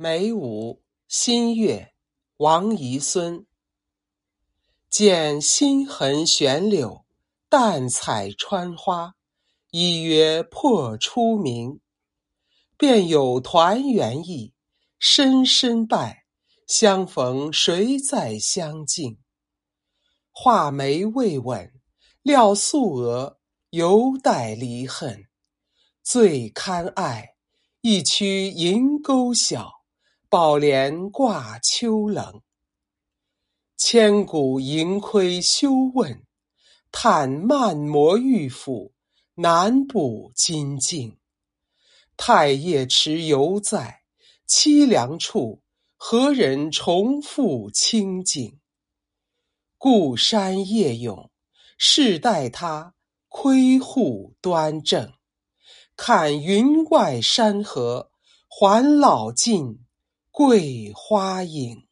梅舞新月，王遗孙。见新痕悬柳，淡彩穿花，一约破初明。便有团圆意，深深拜，相逢谁在相敬？画眉未吻，料素娥，犹带离恨。最堪爱，一曲银钩晓。宝帘挂秋冷，千古盈亏休问。叹漫磨玉斧，难补金镜。太液池犹在，凄凉处，何人重复清景？故山夜咏，试待他窥户端正。看云外山河，还老尽。桂花影。